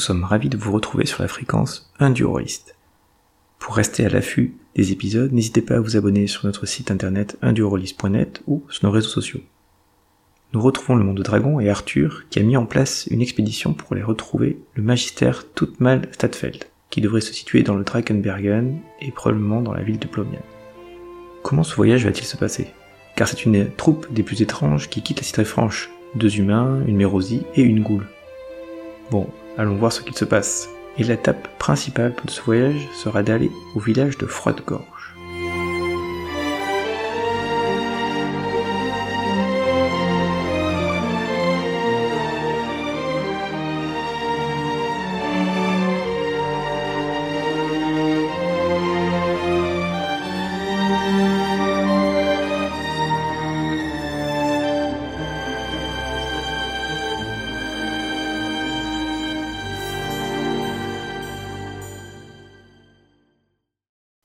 nous sommes ravis de vous retrouver sur la fréquence Indurolist. Pour rester à l'affût des épisodes, n'hésitez pas à vous abonner sur notre site internet indurolist.net ou sur nos réseaux sociaux. Nous retrouvons le monde de Dragon et Arthur qui a mis en place une expédition pour aller retrouver le magistère Toutmal Stadfeld, qui devrait se situer dans le Drakenbergen et probablement dans la ville de Plomian. Comment ce voyage va-t-il se passer? Car c'est une troupe des plus étranges qui quitte la cité franche, deux humains, une mérosie et une goule. Bon, allons voir ce qu'il se passe. Et l'étape principale de ce voyage sera d'aller au village de Froidegorge.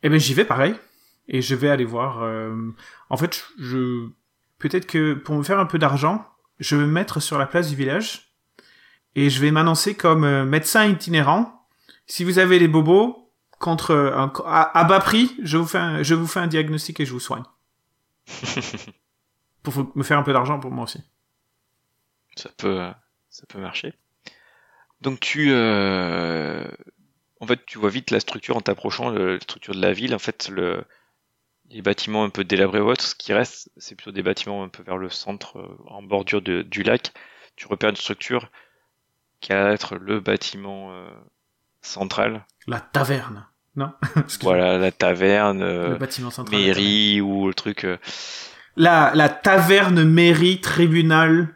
Eh ben j'y vais pareil et je vais aller voir. euh, En fait, je peut-être que pour me faire un peu d'argent, je vais me mettre sur la place du village et je vais m'annoncer comme euh, médecin itinérant. Si vous avez des bobos contre euh, un, à, bas prix, je vous fais un, je vous fais un diagnostic et je vous soigne. pour me faire un peu d'argent pour moi aussi. Ça peut, ça peut marcher. Donc tu, euh, en fait, tu vois vite la structure en t'approchant, le- la structure de la ville. En fait, le, les bâtiments un peu délabrés ou autres, ce qui reste, c'est plutôt des bâtiments un peu vers le centre, euh, en bordure de- du lac. Tu repères une structure qui a être le bâtiment euh, central. La taverne, non? Voilà, la taverne, Le euh, bâtiment central. mairie ou le truc. euh, La, la taverne, mairie, tribunal,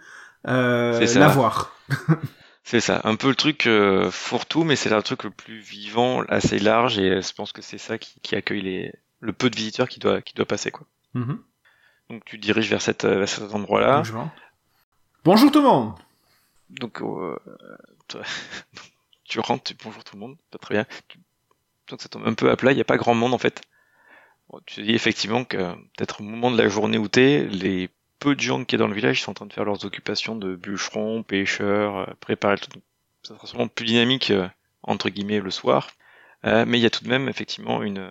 euh, lavoir. C'est ça, un peu le truc euh, fourre-tout, mais c'est le truc le plus vivant, assez large, et euh, je pense que c'est ça qui, qui accueille les, le peu de visiteurs qui doit, qui doit passer. Quoi. Mhm. Donc tu te diriges vers, cette, euh, vers cet endroit-là. Bonjour tout le monde Donc euh, tu rentres, tu bonjour tout le monde, pas très bien. Tu- Donc ça tombe un peu à plat, il n'y a pas grand monde en fait. Bon, tu te dis effectivement que peut-être au moment de la journée où t'es, les peu de gens qui est dans le village sont en train de faire leurs occupations de bûcherons, pêcheurs, euh, préparer le truc. Ça sera sûrement plus dynamique euh, entre guillemets le soir. Euh, mais il y a tout de même effectivement une,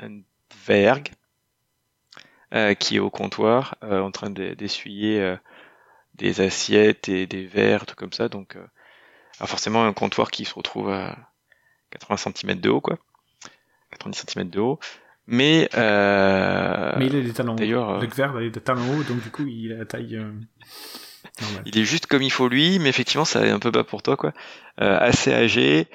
une vergue euh, qui est au comptoir euh, en train de- d'essuyer euh, des assiettes et des verres, tout comme ça. Donc, euh, alors forcément un comptoir qui se retrouve à 80 cm de haut, quoi. 90 cm de haut. Mais, euh, Mais il a des talons d'ailleurs, euh, Le il a des talons hauts, donc du coup, il a la taille euh, normale. il est juste comme il faut lui, mais effectivement, ça est un peu bas pour toi, quoi. Euh, assez âgé,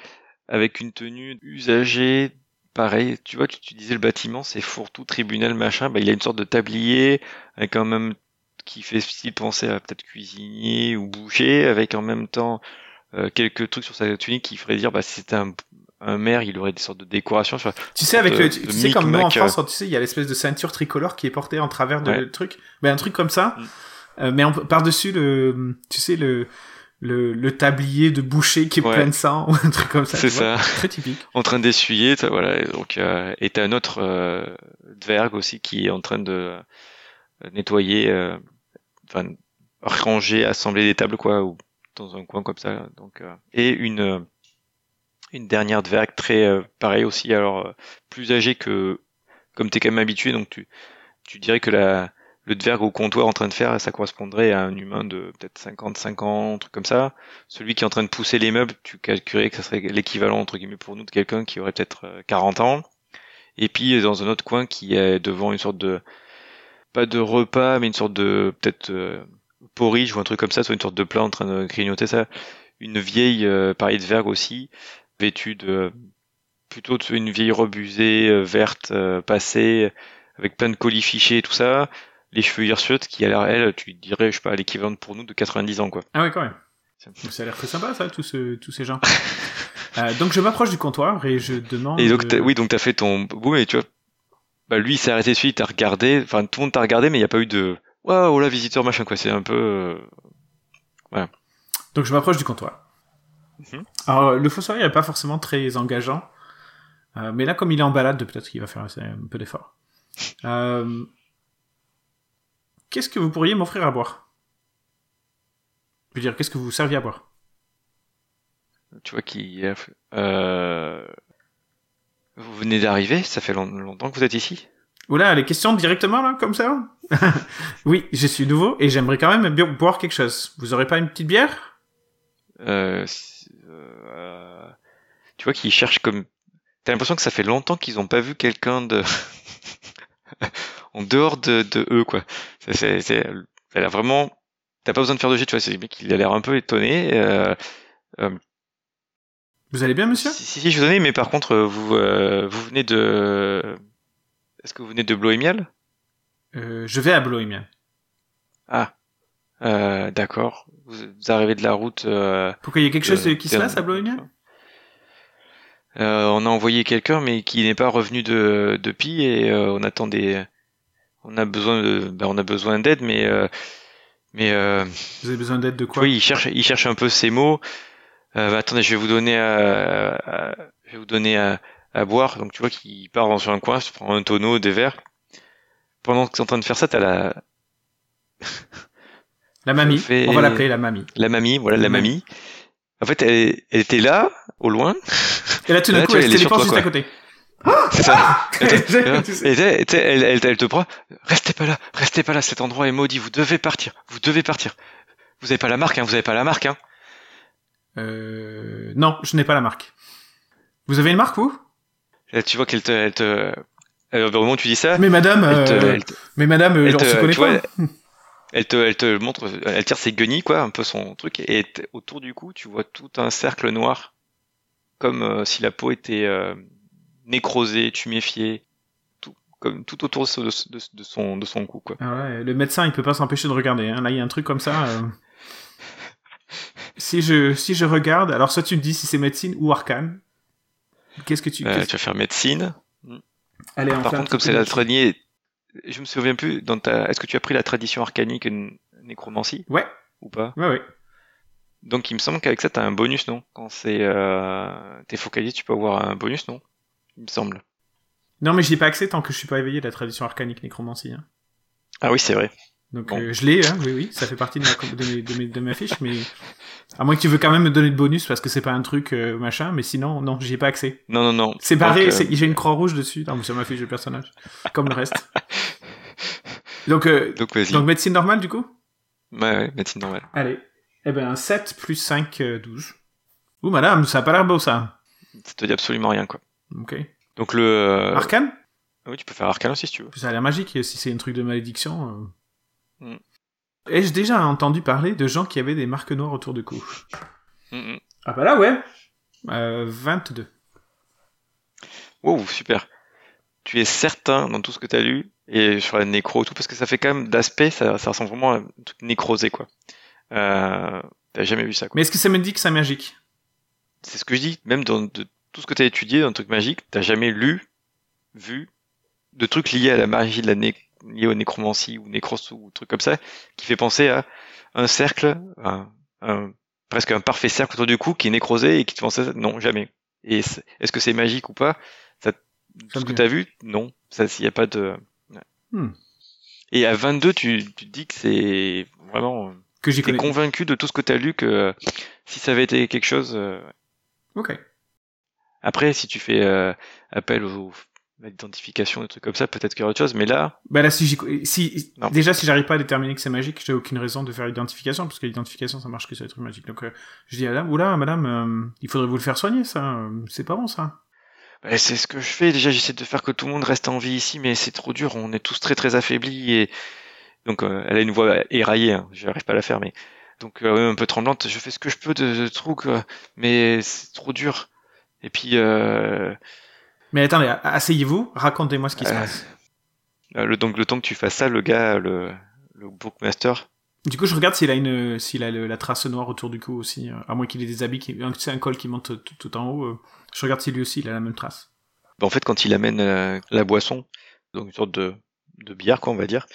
avec une tenue usagée. Pareil, tu vois, tu, tu disais le bâtiment, c'est fourre-tout, tribunal, machin. Bah, il a une sorte de tablier, avec quand même qui fait style penser à peut-être cuisinier ou boucher, avec en même temps euh, quelques trucs sur sa tunique qui ferait dire, bah, c'était un, un maire, il aurait des sortes de décorations. Tu vois. Tu sais, avec de- le, tu, sais, comme nous en micmac, euh. France, tu sais, il y a l'espèce de ceinture tricolore qui est portée en travers de Ouais. le truc. Ben, un truc comme ça. Mm. Euh, mais par-dessus le, tu sais, le, le, le tablier de boucher qui est Ouais. plein de sang, ou un truc comme ça. C'est ça. Très typique. en train d'essuyer, voilà. Donc, euh, et t'as un autre euh, dverg aussi qui est en train de euh, nettoyer, euh, enfin ranger, assembler des tables quoi, ou dans un coin comme ça. Donc, euh, et une euh, une dernière dverg très euh, pareil aussi, alors euh, plus âgée que comme t'es quand même habitué, donc tu tu dirais que la le dverg au comptoir en train de faire, ça correspondrait à un humain de peut-être 55 ans, un truc comme ça. Celui qui est en train de pousser les meubles, tu calculerais que ça serait l'équivalent entre guillemets pour nous de quelqu'un qui aurait peut-être euh, 40 ans. Et puis dans un autre coin qui est devant une sorte de pas de repas, mais une sorte de peut-être euh, porridge ou un truc comme ça, soit une sorte de plat en train de grignoter ça. Une vieille euh, pareil de vergue aussi, vêtue de plutôt une vieille robe usée, euh, verte, euh, passée, avec plein de colis fichés et tout ça. Les cheveux hirsutes qui a l'air, elle, tu dirais, je sais pas, l'équivalent pour nous de 90 ans, quoi. Ah ouais, quand même. Donc, ça a l'air très sympa, ça, tous, ce- tous ces gens. Euh, donc, je m'approche du comptoir et je demande. Et donc, oui, donc t'as fait ton boum et tu vois, bah lui il s'est arrêté dessus, il t'a regardé, enfin tout le monde t'a regardé, mais il n'y a pas eu de waouh, là, visiteur machin quoi. C'est un peu, euh, Donc, je m'approche du comptoir. Mhm. Alors, le fossoyeur n'est pas forcément très engageant. Euh, mais là, comme il est en balade, peut-être qu'il va faire un peu d'effort. Euh, Qu'est-ce que vous pourriez m'offrir à boire? Je veux dire, qu'est-ce que vous serviez à boire? Tu vois, qui, euh, vous venez d'arriver, ça fait longtemps que vous êtes ici? Oula, les questions directement là, comme ça? Oui, je suis nouveau et j'aimerais quand même boire quelque chose. Vous aurez pas une petite bière? Euh, euh, Tu vois qu'ils cherchent comme. T'as l'impression que ça fait longtemps qu'ils ont pas vu quelqu'un de en dehors de, de eux quoi. C'est, c'est, elle a vraiment. T'as pas besoin de faire de jet, tu vois. C'est le mec, il a l'air un peu étonné. Euh, euh, vous allez bien, monsieur? Si, si, je vous donne, mais par contre, vous, euh, vous venez de. Est-ce que vous venez de Bloemial euh, Je vais à Bloemial. Ah, euh, d'accord. Vous, arrivez de la route. Euh, Pourquoi il y a quelque chose qui se passe à Bloemial euh, On a envoyé quelqu'un, mais qui n'est pas revenu de depuis, et euh, on attendait. On a besoin de, ben, on a besoin d'aide, mais euh, mais. Euh, vous avez besoin d'aide de quoi? Oui, il cherche, il cherche un peu ses mots. Euh, bah, attendez, je vais vous donner à, à je vais vous donner à, à boire. Donc tu vois qu'il part dans un coin, se prend un tonneau, des verres. Pendant que tu es en train de faire ça, t'as la la mamie. Fait... On va l'appeler la mamie. La mamie, voilà la, la mamie. mamie. En fait, elle, elle, était là, au loin. Et là, tout d'un coup, elle, elle se téléporte juste à côté. C'est ça. elle, elle, elle, te prend. Restez pas là, restez pas là. Cet endroit est maudit. Vous devez partir. Vous devez partir. Vous avez pas la marque, hein. Vous avez pas la marque, hein. Euh... Non, je n'ai pas la marque. Vous avez une marque, vous? Là, Tu vois qu'elle te, elle te, au moment où tu dis ça. Mais madame, elle te, euh... elle te... mais madame, elle te, se connaît pas. Vois, elle te, elle te montre, elle tire ses guenilles, quoi, un peu son truc, et autour du cou, tu vois tout un cercle noir, comme euh, si la peau était euh, nécrosée, tuméfiée, tout, comme tout autour de, de, de, son, de son cou, quoi. Ah ouais, le médecin, il peut pas s'empêcher de regarder. Hein. Là, il y a un truc comme ça. Euh... si je, si je regarde, alors soit tu me dis si c'est médecine ou arcane. Qu'est-ce que tu, euh, qu tu vas faire médecine. Allez, Par contre, comme c'est la tradition, je me souviens plus. Dans ta, est-ce que tu as pris la tradition arcanique nécromancie? Ouais. Ou pas? Ouais, ouais. Donc il me semble qu'avec ça t'as un bonus, non? Quand c'est euh, t'es focalisé, tu peux avoir un bonus, non? Il me semble. Non, mais j'y ai pas accès tant que je suis pas éveillé de la tradition arcanique nécromancie. Hein. Ah oui, c'est vrai. Donc bon. euh, je l'ai, hein, oui, oui, ça fait partie de ma, de mes, de mes, de mes fiches, mais à moins que tu veux quand même me donner de bonus parce que c'est pas un truc euh, machin, mais sinon, non, j'y ai pas accès. Non, non, non. C'est barré, euh... j'ai une croix rouge dessus, non, sur ma fiche de personnage, comme le reste. Donc, euh, donc, donc, médecine normale, du coup? Ouais, ouais, médecine normale. Allez. Eh ben, 7 plus 5, euh, 12. Ouh, madame, ça a pas l'air beau, ça. Ça te dit absolument rien, quoi. Ok. Donc le... Euh... Arcane? Oui, tu peux faire arcane aussi, si tu veux. Ça a l'air magique, si c'est un truc de malédiction... Mm. Ai-je déjà entendu parler de gens qui avaient des marques noires autour du cou? Mm -mm. Ah bah là, ouais. Euh, 22. Wow, super. Tu es certain dans tout ce que tu as lu, et sur la nécro, tout, parce que ça fait quand même d'aspect, ça, ça ressemble vraiment à un truc nécrosé, quoi. Euh, T'as jamais vu ça, quoi. Mais est-ce que ça me dit que c'est magique? C'est ce que je dis, même dans de, tout ce que tu as étudié dans un truc magique, t'as jamais lu, vu, de trucs liés à la magie de la né lié aux nécromancie ou nécros ou truc comme ça, qui fait penser à un cercle, un, un, presque un parfait cercle autour du cou qui est nécrosé et qui te pensait non jamais. Et est-ce est que c'est magique ou pas? Tout ce que tu as vu, non. Ça, s'il n'y a pas de. Ouais. Hmm. Et à 22, tu, tu dis que c'est vraiment. Que j'ai convaincu de tout ce que tu as lu que si ça avait été quelque chose. Euh... Ok. Après, si tu fais euh, appel aux l'identification, des trucs comme ça, peut-être qu'il y a autre chose, mais là. Bah là, si, si déjà si j'arrive pas à déterminer que c'est magique, j'ai aucune raison de faire l'identification, parce que l'identification ça marche que sur les trucs magiques. Donc euh, je dis à madame, oula, madame, euh, il faudrait vous le faire soigner, ça, c'est pas bon ça. Bah, c'est ce que je fais. Déjà, j'essaie de faire que tout le monde reste en vie ici, mais c'est trop dur. On est tous très très affaiblis et donc euh, elle a une voix éraillée. Hein. J'arrive pas à la faire, mais donc un peu tremblante. Je fais ce que je peux de, de trucs, mais c'est trop dur. Et puis. Euh... Mais attendez, asseyez-vous, racontez-moi ce qui se euh, passe. Le, donc le temps que tu fasses ça, le gars, le, le bookmaster. Du coup, je regarde s'il a une, s'il a la trace noire autour du cou aussi, à moins qu'il ait des habits, qui, c'est un col qui monte tout, en haut. Euh, je regarde si lui aussi il a la même trace. Bah, en fait, quand il amène la, la boisson, donc une sorte de, de quoi, on va dire,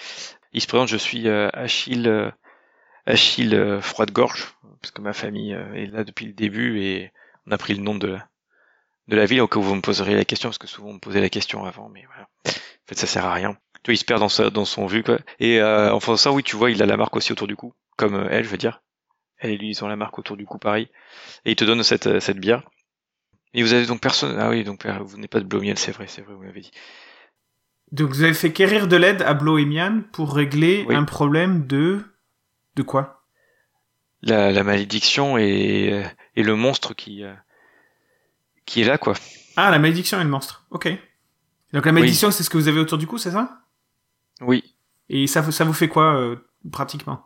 il se présente. Je suis euh, Achille, euh, Achille euh, froide gorge, parce que ma famille est là depuis le début et on a pris le nom de de la ville au cas où vous me poserez la question parce que souvent on me posait la question avant mais voilà en fait ça sert à rien tu vois il se perd dans sa, dans son vue quoi et euh, en faisant ça oui tu vois il a la marque aussi autour du cou comme euh, elle je veux dire Et lui, ils ont la marque autour du cou pareil. Et ils te donnent cette, cette bière. Et vous avez donc personne. Ah oui, donc vous n'êtes pas de Blomiel, c'est vrai, c'est vrai, vous l'avez dit. Donc vous avez fait quérir de l'aide à Bloemian pour régler un problème de de quoi? La, la, malédiction et, et le monstre qui qui est là quoi. Ah la malédiction et le monstre. Ok. Donc la malédiction c'est ce que vous avez autour du cou, c'est ça? Oui. Et ça ça vous fait quoi euh, pratiquement?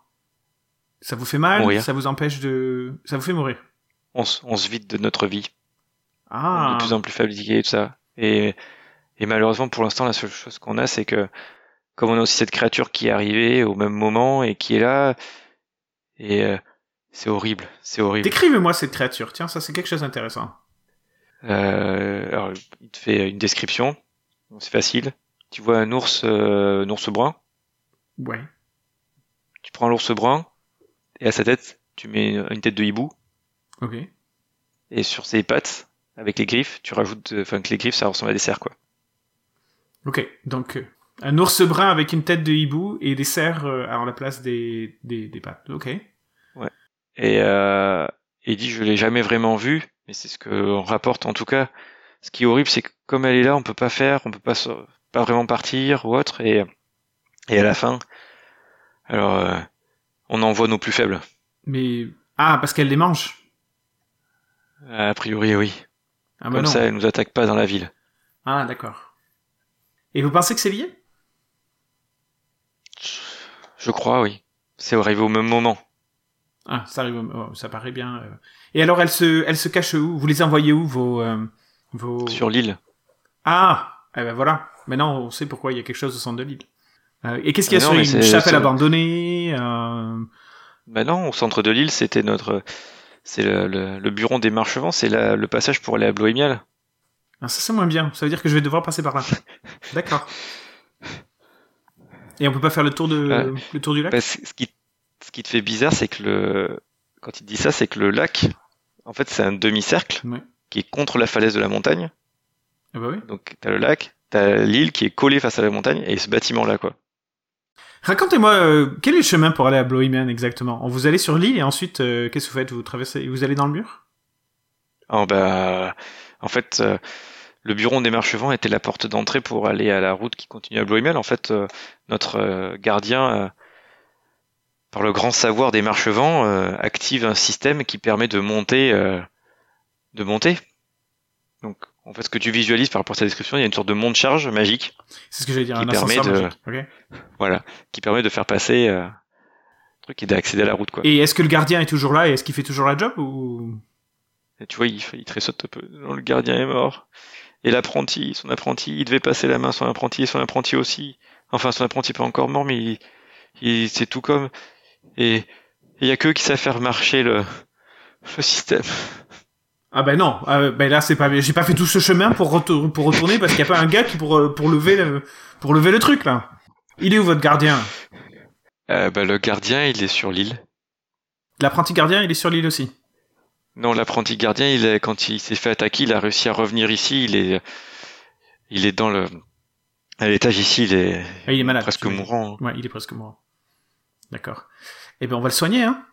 Ça vous fait mal? Ça vous empêche de ça vous fait mourir? On, on se vide de notre vie. Ah. On est de plus en plus fatigué et tout ça. Et et malheureusement, pour l'instant, la seule chose qu'on a, c'est que comme on a aussi cette créature qui est arrivée au même moment et qui est là, et euh, c'est horrible, c'est horrible. Décrivez-moi cette créature. Tiens, ça c'est quelque chose d'intéressant. Euh, alors, il te fait une description. C'est facile. Tu vois un ours, euh, un ours brun? Ouais. Tu prends l'ours brun et à sa tête, tu mets une tête de hibou. Ok. Et sur ses pattes, avec les griffes, tu rajoutes, enfin que les griffes, ça ressemble à des cerfs, quoi. Ok, donc euh, un ours brun avec une tête de hibou et des cerfs euh, à la place des, des, des pattes. Ok. Ouais. Et euh, dit je l'ai jamais vraiment vu, mais c'est ce qu'on rapporte en tout cas. Ce qui est horrible, c'est que comme elle est là, on peut pas faire, on peut pas pas vraiment partir ou autre, et et à la fin, alors euh, on envoie nos plus faibles. Mais ah parce qu'elle les mange. A priori oui. Ah bah comme non. ça, elle nous attaque pas dans la ville. Ah d'accord. Et vous pensez que c'est lié? Je crois, oui. C'est arrivé au même moment. Ah, ça arrive, au... oh, ça paraît bien. euh. Et alors, elle se, elle se cache où? Vous les envoyez où vos, euh, vos... Sur l'île. Ah, eh ben voilà. Maintenant, on sait pourquoi il y a quelque chose au centre de l'île. Euh, et qu'est-ce qu'il y a non, sur une chapelle abandonnée euh... Ben non, au centre de l'île, c'était notre, c'est le, le, le bureau des marchevents, c'est le passage pour aller à Bloémial. Ah, ça c'est moins bien. Ça veut dire que je vais devoir passer par là. D'accord. Et on peut pas faire le tour de, Ouais. le tour du lac? Ben, c- ce qui, ce qui te fait bizarre, c'est que le, quand il dit ça, c'est que le lac, en fait, c'est un demi-cercle Ouais. qui est contre la falaise de la montagne. Ah bah oui. Donc, t'as le lac, t'as l'île qui est collée face à la montagne et ce bâtiment-là, quoi. Racontez-moi, euh, quel est le chemin pour aller à Blowyman exactement? Vous allez sur l'île et ensuite, euh, qu'est-ce que vous faites? Vous traversez, vous allez dans le mur? Oh, bah, en fait, euh, le bureau des marchevents était la porte d'entrée pour aller à la route qui continue à Bloémel. En fait, euh, notre euh, gardien, euh, par le grand savoir des marchevents, euh, active un système qui permet de monter, euh, de monter. Donc, en fait, ce que tu visualises par rapport à sa description, il y a une sorte de monte-charge magique, C'est ce que j'allais dire, Qui un permet de- magique. ok. voilà, qui permet de faire passer euh, le truc et d'accéder à la route, quoi. Et est-ce que le gardien est toujours là et est-ce qu'il fait toujours la job ou? Et tu vois, il, il tressaute un peu. Non, le gardien est mort. Et l'apprenti, son apprenti, il devait passer la main à son apprenti et son apprenti aussi. Enfin, son apprenti pas encore mort, mais il, il- c'est tout comme. Et il y a que qui savent faire marcher le, le système. Ah ben non, ah, ben là c'est pas, j'ai pas fait tout ce chemin pour, retour- pour retourner parce qu'il y a pas un gars qui pour euh, pour lever le pour lever le truc là. Il est où votre gardien? Euh, bah, le gardien, il est sur l'île. L'apprenti gardien, il est sur l'île aussi? Non, l'apprenti gardien, il est, quand il s'est fait attaquer, il a réussi à revenir ici. Il est, il est dans le, à l'étage ici, il est, Ah, il est malade. presque mourant. Ouais, il est presque mort. D'accord. Eh ben on va le soigner hein,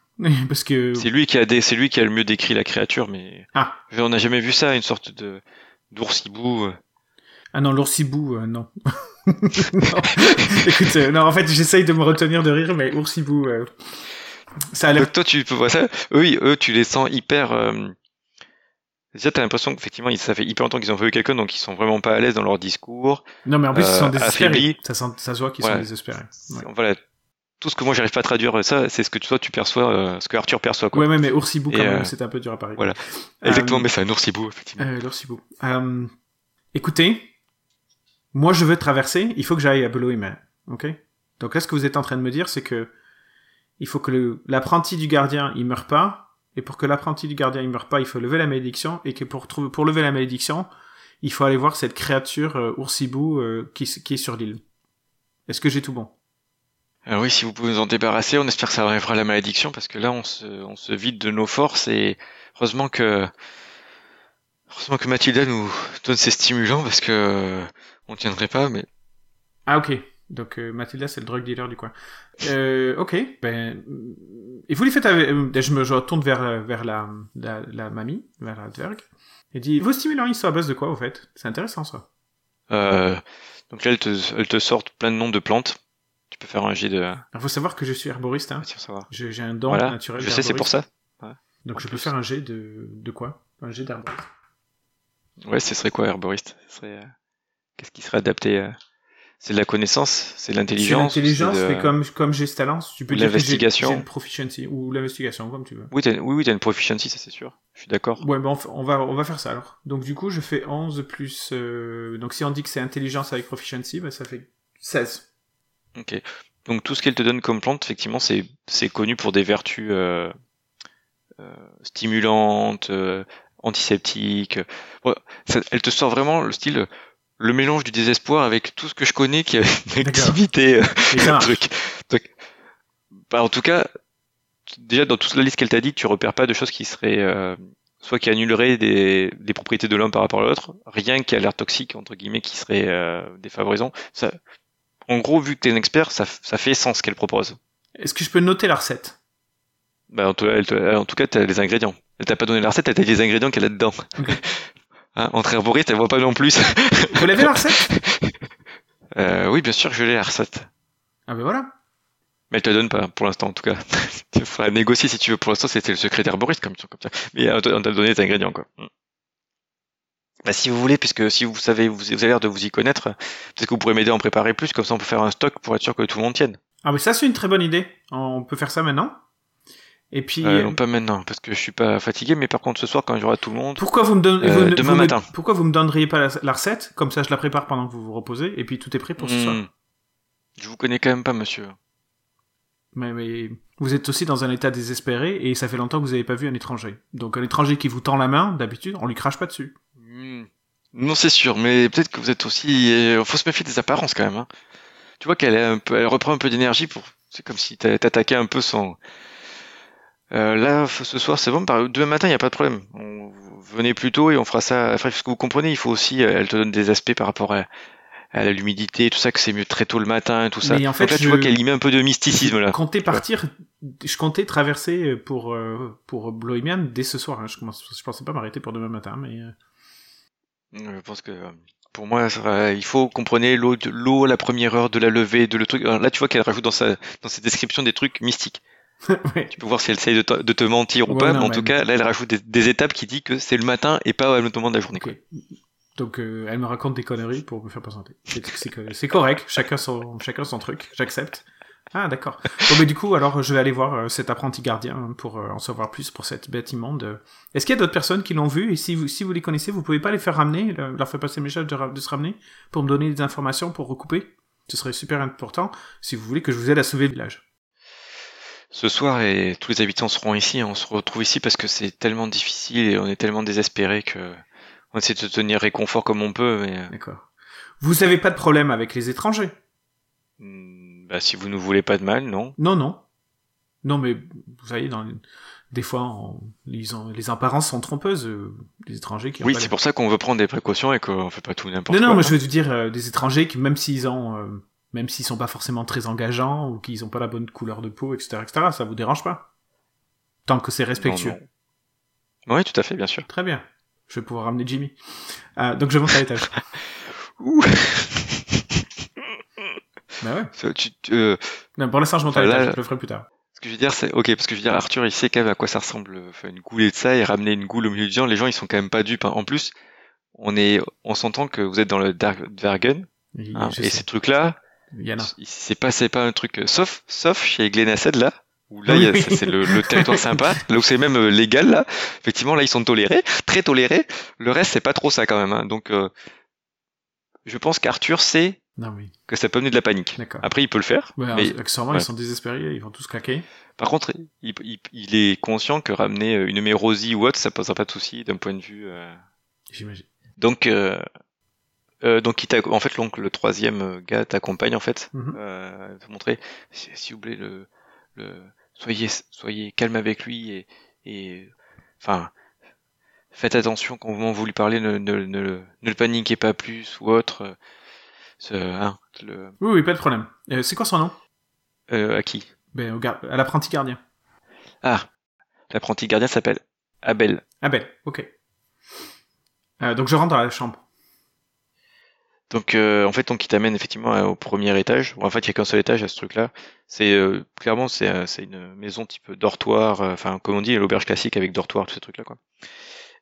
parce que C'est lui qui a dé- c'est lui qui a le mieux décrit la créature, mais Ah. on n'a jamais vu ça, une sorte de d'ours hibou. euh. ah non l'oursibou euh, non. non. Écoute, euh, non en fait j'essaye de me retenir de rire mais oursibou euh, ça a l'air toi, tu peux voir ça. Eux, ils- eux, tu les sens hyper. Euh... Déjà, t'as l'impression qu'effectivement, ça fait hyper longtemps qu'ils ont vu quelqu'un, donc ils sont vraiment pas à l'aise dans leur discours. Non, mais en plus, ils sont désespérés. Ça, sent- ça se voit qu'ils Voilà. sont désespérés. Ouais. Voilà. Tout ce que moi, j'arrive pas à traduire ça, c'est ce que toi, tu perçois, euh, ce que Arthur perçoit, quoi. ouais, ouais, mais Oursibou, quand même, euh, c'est un peu dur à parler. voilà. Exactement, Euh, mais c'est un ours hibou, effectivement. Euh, l'Oursibou. Euh, écoutez, moi, je veux traverser, il faut que j'aille à Beloïma. Ok? Donc là, ce que vous êtes en train de me dire, c'est que il faut que l'apprenti du gardien, il meure pas. Et pour que l'apprenti du gardien, il meure pas, il faut lever la malédiction. Et que pour, trouver, pour lever la malédiction, il faut aller voir cette créature euh, Oursibou euh, qui, qui est sur l'île. Est-ce que j'ai tout bon? Alors oui, si vous pouvez nous en débarrasser, on espère que ça arrivera la malédiction, parce que là, on se, on se vide de nos forces, et heureusement que, heureusement que Mathilda nous donne ses stimulants, parce que, euh, on tiendrait pas, mais Ah ok. Donc euh, Mathilda, c'est le drug dealer du coin. Euh, ok, ben, et vous les faites avec... euh, Je me je retourne vers, euh, vers la, la, la mamie, vers la dverg, et dit, vos stimulants, ils sont à base de quoi, au fait? C'est intéressant, ça. Euh, donc là, elle te, elle te sort plein de noms de plantes. Tu peux faire un jet de. Il faut savoir que je suis herboriste, hein. J'ai un don Voilà. naturel Je sais, c'est pour ça. Donc En je peux faire un jet de, de quoi? Un jet d'herboriste. Ouais, ce serait quoi, herboriste? Ce serait. euh, Qu'est-ce qui serait adapté euh, C'est de la connaissance? C'est de C'est l'intelligence? L'intelligence, c'est de- mais comme, comme j'ai ce talent, tu peux Ou dire que j'ai une proficiency, ou l'investigation, comme tu veux. Oui, t'as oui, oui, t'as une proficiency, ça c'est sûr. Je suis d'accord. Ouais, ben on va, on va faire ça alors. Donc du coup, je fais 11 plus... euh, Donc si on dit que c'est intelligence avec proficiency, ben ça fait 16. Ok. Donc tout ce qu'elle te donne comme plante, effectivement, c'est connu pour des vertus euh, euh, stimulantes, euh, antiseptiques. Ça- elle te sort vraiment le style, le mélange du désespoir avec tout ce que je connais qui a une activité, euh, truc. Donc, bah, en tout cas, déjà dans toute la liste qu'elle t'a dit, tu repères pas de choses qui seraient euh, soit qui annuleraient des, des propriétés de l'un par rapport à l'autre, rien qui a l'air toxique entre guillemets qui serait euh, défavorisant. Ça, en gros, vu que t'es un expert, ça, fait sens qu'elle propose. Est-ce que je peux noter la recette? Bah, en, tout, en cas, t'as les ingrédients. Elle t'a pas donné la recette, elle t'a dit les ingrédients qu'elle a dedans. Ok. Hein, entre herboristes, elle voit pas non plus. Vous l'avez la recette? Euh, oui, bien sûr que je l'ai la recette. Ah ben voilà. Mais elle te donne pas, pour l'instant en tout cas. tu feras négocier si tu veux. Pour l'instant, c'était le secret d'herboriste comme, comme ça. Mais on t'a donné les ingrédients, quoi. Bah, si vous voulez, puisque si vous savez, vous, vous avez l'air de vous y connaître, peut-être que vous pourrez m'aider à en préparer plus, comme ça on peut faire un stock pour être sûr que tout le monde tienne. Ah mais ça c'est une très bonne idée. On peut faire ça maintenant. Et puis... Euh, non, pas maintenant, parce que je suis pas fatigué, mais par contre ce soir, quand il y aura tout le monde, Pourquoi vous me donnez Euh, demain vous me- matin. Pourquoi vous me donneriez pas la, la recette? Comme ça, je la prépare pendant que vous vous reposez, et puis tout est prêt pour ce soir. Hmm. je vous connais quand même pas, monsieur. Mais, mais vous êtes aussi dans un état désespéré, et ça fait longtemps que vous n'avez pas vu un étranger. Donc un étranger qui vous tend la main, d'habitude, on lui crache pas dessus. Hmm. Non, c'est sûr, mais peut-être que vous êtes aussi. euh, faut se méfier des apparences quand même. Hein. Tu vois qu'elle peu, elle reprend un peu d'énergie pour. C'est comme si t'a- t'attaquais un peu son. Euh, là, ce soir, c'est bon. Demain matin, il n'y a pas de problème. On... Venez plus tôt et on fera ça. Enfin, parce que vous comprenez, il faut aussi. euh, Elle te donne des aspects par rapport à, à l'humidité, tout ça, que c'est mieux très tôt le matin et tout ça. Mais en fait, là, tu je- vois qu'elle y met un peu de mysticisme là. Je comptais partir, je comptais traverser pour, euh, pour Bloemian dès ce soir. hein. Je, commence, je pensais pas m'arrêter pour demain matin, mais... euh, Je pense que euh, pour moi, ça il faut comprenez l'eau, à la première heure de la levée, de le truc. Alors Là, tu vois qu'elle rajoute dans sa dans ses descriptions des trucs mystiques. Tu peux voir si elle essaye de te, de te mentir ou Ouais, pas, non, mais en tout cas, là, elle rajoute des, des étapes qui dit que c'est le matin et pas à l'autre moment de la journée. Donc euh, elle me raconte des conneries pour me faire patienter. C'est- c'est correct, chacun son, chacun son truc, j'accepte. Ah d'accord. Bon mais du coup alors je vais aller voir euh, cet apprenti gardien hein, pour euh, en savoir plus pour cette bête immonde. Est-ce qu'il y a d'autres personnes qui l'ont vu? Et si vous, si vous les connaissez, vous pouvez pas les faire ramener, le- leur faire passer le message de, de se ramener pour me donner des informations pour recouper? Ce serait super important si vous voulez que je vous aide à sauver le village. Ce soir, et tous les habitants seront ici. On se retrouve ici parce que c'est tellement difficile et on est tellement désespéré que on essaie de se tenir réconfort comme on peut. Mais euh, D'accord. Vous avez pas de problème avec les étrangers? Hmm, bah, si vous ne voulez pas de mal, non. Non, non. Non, mais vous savez, dans, des fois, on- les, en- les apparences sont trompeuses. euh, les étrangers qui Oui, c'est les- pour ça qu'on veut prendre des précautions et qu'on fait pas tout n'importe Non, quoi. non, mais je veux dire euh, des étrangers qui, même s'ils ont, euh, même s'ils sont pas forcément très engageants ou qu'ils ont pas la bonne couleur de peau, etc., etc., ça vous dérange pas Tant que c'est respectueux. Non, non. Oui, tout à fait, bien sûr. Très bien. Je vais pouvoir ramener Jimmy. Euh, donc je monte à l'étage. Ouh. Bah ouais. Ça, tu- tu- euh, Non, pour l'instant, je monte à l'étage. Je le ferai plus tard. Ce que je veux dire, c'est ok, parce que je veux dire, Arthur, il sait quand même à quoi ça ressemble, une goulée de ça et ramener une goule au milieu des gens. Les gens, ils sont quand même pas dupes. hein. En plus, on est, on s'entend que vous êtes dans le Dark Dvergen, Et, hein, et sais. ces trucs-là, c'est pas, c'est pas un truc, euh, sauf, sauf chez Glenaced là, où là, Oui, c'est le, le territoire sympa, là où c'est même euh, légal là. Effectivement, là, ils sont tolérés, très tolérés. Le reste, c'est pas trop ça quand même. hein. Donc, euh, je pense qu'Arthur sait Non, oui. que ça peut amener de la panique. Après, il peut le faire, Ouais, mais accessoirement, ouais. ils sont désespérés, ils vont tous claquer. Par contre, il, il- il est conscient que ramener une mérosie ou autre, ça posera pas de souci d'un point de vue. euh, J'imagine. Donc, euh, euh, donc, il en fait, l'oncle, le troisième euh, gars t'accompagne en fait, Mhm. euh, te montrer, si, vous voulez le, le, soyez, soyez calme avec lui et, et, enfin, faites attention quand vous lui parlez, ne, ne, ne, ne le paniquez pas plus ou autre. Ce, hein, le, Oui, oui, pas de problème. Euh, c'est quoi son nom? Euh, à qui ben, au gar- À l'apprenti gardien. Ah, l'apprenti gardien s'appelle Abel. Ben, ok. Euh, donc je rentre dans la chambre. Donc euh, en fait, donc il t'amène effectivement euh, au premier étage. Bon, en fait, il y a qu'un seul étage à ce truc-là. C'est euh, clairement c'est euh, une maison type dortoir, euh, enfin comme on dit l'auberge classique avec dortoir, tous ces trucs-là quoi.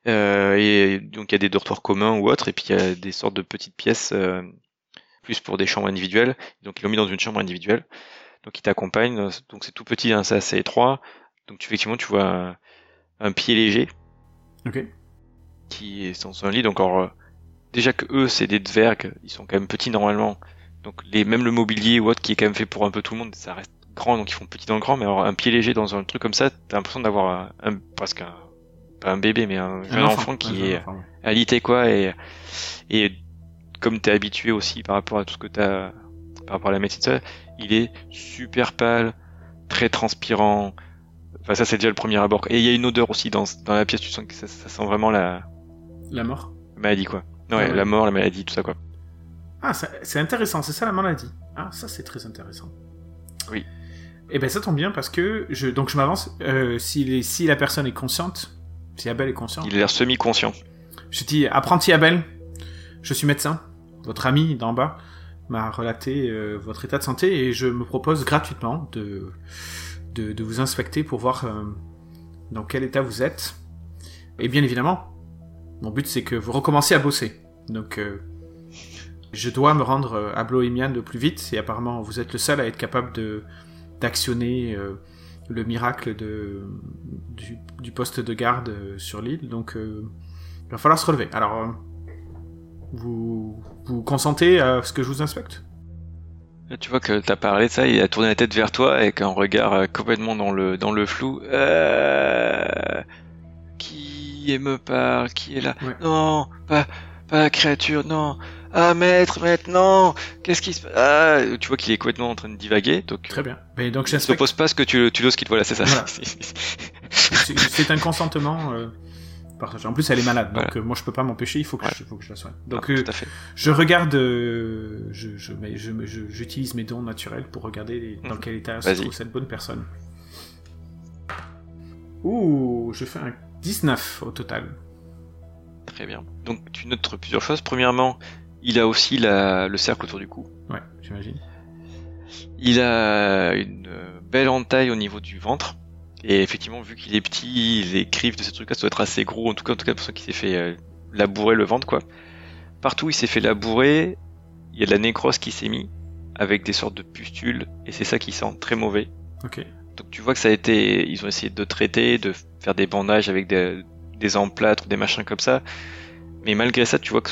Euh, et donc il y a des dortoirs communs ou autres, et puis il y a des sortes de petites pièces euh, plus pour des chambres individuelles. Donc ils l'ont mis dans une chambre individuelle. Donc il t'accompagne. euh, Donc c'est tout petit, hein, c'est assez étroit. Donc tu, effectivement tu vois un, un pied léger Ok. qui est dans un lit. Donc alors, euh, déjà que eux c'est des dvergs, ils sont quand même petits normalement. Donc les même le mobilier ou autre qui est quand même fait pour un peu tout le monde, ça reste grand donc ils font petit dans le grand. Mais alors un pied léger dans un truc comme ça, t'as l'impression d'avoir un, un- presque un pas un bébé mais un jeune enfant, qui un est enfant, ouais. alité quoi et et comme t'es habitué aussi par rapport à tout ce que t'as par rapport à la médecine il est super pâle, très transpirant. Enfin ça c'est déjà le premier abord. Et il y a une odeur aussi dans dans la pièce, tu sens que ça, ça sent vraiment la La mort. maladie quoi. Ouais, Ouais, ouais. la mort, la maladie, tout ça quoi. Ah, c'est intéressant, c'est ça la maladie. Ah, ça c'est très intéressant. Oui. Et ben ça tombe bien parce que je donc je m'avance. Euh, si, si la personne est consciente, si Abel est conscient, Il a l'air semi-conscient. je dis apprenti Abel, je suis médecin. Votre ami d'en bas m'a relaté euh, votre état de santé et je me propose gratuitement de vous inspecter pour voir euh, dans quel état vous êtes. Et bien évidemment, mon but c'est que vous recommencez à bosser. Donc euh, je dois me rendre à le plus vite et apparemment vous êtes le seul à être capable de d'actionner le miracle du, du poste de garde sur l'île. Donc il va falloir se relever. Alors vous vous consentez à ce que je vous inspecte? Là, tu vois que t'as parlé de ça, il a tourné la tête vers toi avec un regard euh, complètement dans le dans le flou. Euh... Qui me parle Qui est là? Ouais. Non, pas pas la créature, non. Ah maître, maître, non. Qu'est-ce qui se passe Ah, tu vois qu'il est complètement en train de divaguer. Donc Très bien. Mais donc j'inspecte. s'oppose pas à ce que tu tu l'oses qu'il voilà, c'est ça. Voilà. C'est c'est un consentement euh, En plus, elle est malade, donc Voilà. euh, moi je peux pas m'empêcher. Il faut que, Ouais. je, faut que je la soigne. Donc Ah, euh, tout à fait. je regarde, euh, je, je, j'utilise mes dons naturels pour regarder les- dans Mhm. quel état se trouve cette bonne personne. Ouh, je fais un 19 au total. Très bien. Donc tu notes plusieurs choses. Premièrement, il a aussi la, le cercle autour du cou. Ouais, j'imagine. Il a une belle entaille au niveau du ventre. Et effectivement, vu qu'il est petit, les griffes de ce truc-là, ça doit être assez gros. En tout cas, en tout cas, pour ceux qui s'est fait euh, labourer le ventre, quoi. Partout, où il s'est fait labourer. Il y a de la nécrose qui s'est mis avec des sortes de pustules, et c'est ça qui sent très mauvais. Ok. Donc tu vois que ça a été, ils ont essayé de traiter, de faire des bandages avec des, des emplâtres, des machins comme ça. Mais malgré ça, tu vois que,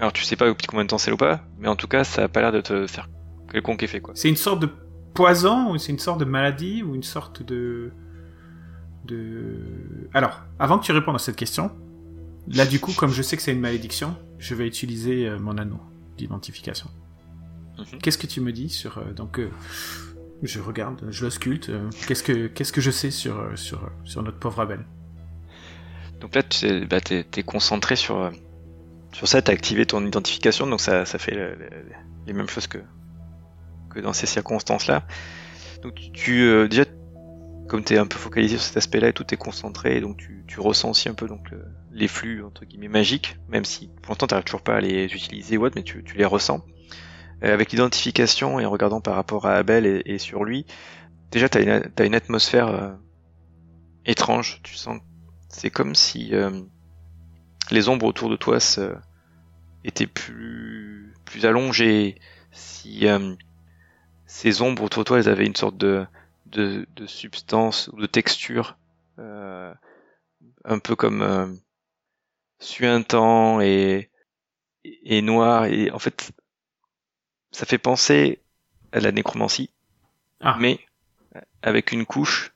alors tu sais pas depuis combien de temps c'est ou pas, mais en tout cas, ça a pas l'air de te faire quelconque effet, quoi. C'est une sorte de poison ou c'est une sorte de maladie ou une sorte de de alors avant que tu répondes à cette question là du coup comme je sais que c'est une malédiction je vais utiliser euh, mon anneau d'identification Mhm. qu'est-ce que tu me dis sur euh, donc euh, je regarde je euh, qu'est-ce que qu'est-ce que je sais sur sur sur notre pauvre Abel? Donc là, tu sais, bah, t'es concentré sur, sur ça, t'as activé ton identification, donc ça, ça fait le- le- les mêmes choses que, que dans ces circonstances-là. Donc tu, tu, euh, déjà, comme t'es un peu focalisé sur cet aspect-là et tout est concentré, donc tu, tu ressens aussi un peu donc le- les flux entre guillemets magiques, même si pour l'instant t'arrives toujours pas à les utiliser ou autre, mais tu, tu les ressens. Euh, avec l'identification et en regardant par rapport à Abel et, et sur lui, déjà t'as une, t'as une atmosphère euh, étrange. Tu sens c'est comme si euh, les ombres autour de toi se, étaient plus, plus allongées, si euh, ces ombres autour de toi elles avaient une sorte de, de, de substance ou de texture, euh, un peu comme euh, suintant et, et noir. Et en fait, ça fait penser à la nécromancie, ah mais avec une couche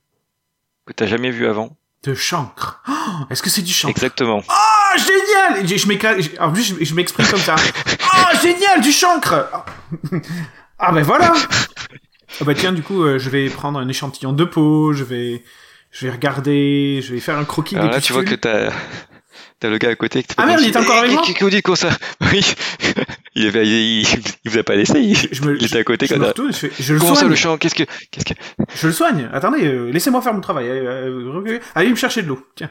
que t'as jamais vue avant. de chancre Oh, est-ce que c'est du chancre? Exactement. Ah, génial Je, je je- En plus, je, je m'exprime comme ça. Ah, génial, du chancre Ah, ben voilà Ah bah tiens, du coup, euh, je vais prendre un échantillon de peau, je vais, je vais regarder, je vais faire un croquis Alors des là, tu vois que t'as, t'as le gars à côté qui te Ah merde, il est encore Eh, avec moi Qu'est-ce que vous dites comme ça oui. Il, avait, il, il vous a pas laissé. Il, Je me, il était à côté je, quand me retourne, je, fais, je le Comment ça soigne. le Qu'est-ce que, qu'est-ce que Je le soigne. Attendez, euh, laissez-moi faire mon travail. Euh, euh. Allez me chercher de l'eau. Tiens.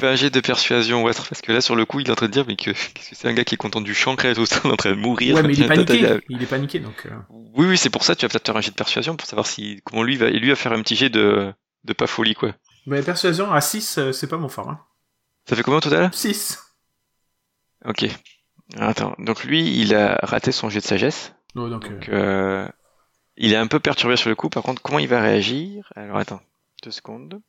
Fais un jet de persuasion, parce que là sur le coup il est en train de dire mais que, qu'est-ce que c'est un gars qui est content du chant, tout ça, il est en train de mourir. Ouais, mais il est paniqué. tata. Il est paniqué, donc. euh, Oui, oui, c'est pour ça tu vas peut-être faire un jet de persuasion pour savoir si comment lui va, et lui va faire un petit jet de de pas folie quoi. Mais persuasion à 6, euh, c'est pas mon fort. Hein. Ça fait combien au total? 6. Ok. Attends, donc lui il a raté son jet de sagesse. Oh, donc, euh, Donc, euh, il est un peu perturbé sur le coup. Par contre, comment il va réagir? Alors attends, deux secondes.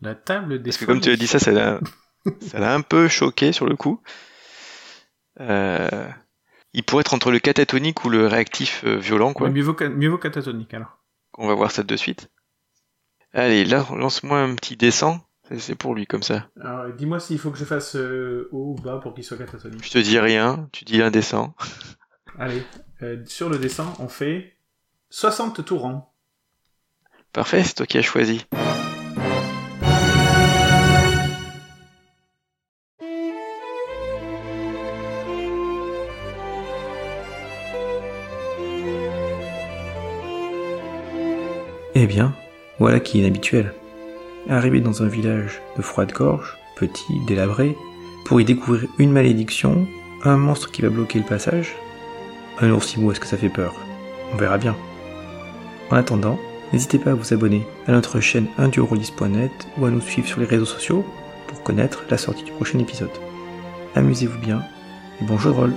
La table des Parce que comme tu as dit ça, ça l'a, ça l'a un peu choqué sur le coup. Euh, il pourrait être entre le catatonique ou le réactif euh, violent, quoi. Ouais, mieux, vaut, ca- mieux vaut catatonique, alors. On va voir ça de suite. Allez, là, lance-moi un petit. Ça, C'est pour lui comme ça. Alors, dis-moi s'il faut que je fasse euh, haut ou bas pour qu'il soit catatonique. Je te dis rien, tu dis un descend. Allez, euh, sur le dessin, on fait 60 tourants. Parfait, c'est toi qui as choisi. Eh bien, voilà qui est inhabituel. Arriver dans un village de froide gorge, petit, délabré, pour y découvrir une malédiction, un monstre qui va bloquer le passage, un oursimou, est-ce que ça fait peur? On verra bien. En attendant, n'hésitez pas à vous abonner à notre chaîne indurolist.net ou à nous suivre sur les réseaux sociaux pour connaître la sortie du prochain épisode. Amusez-vous bien et bon jeu de rôle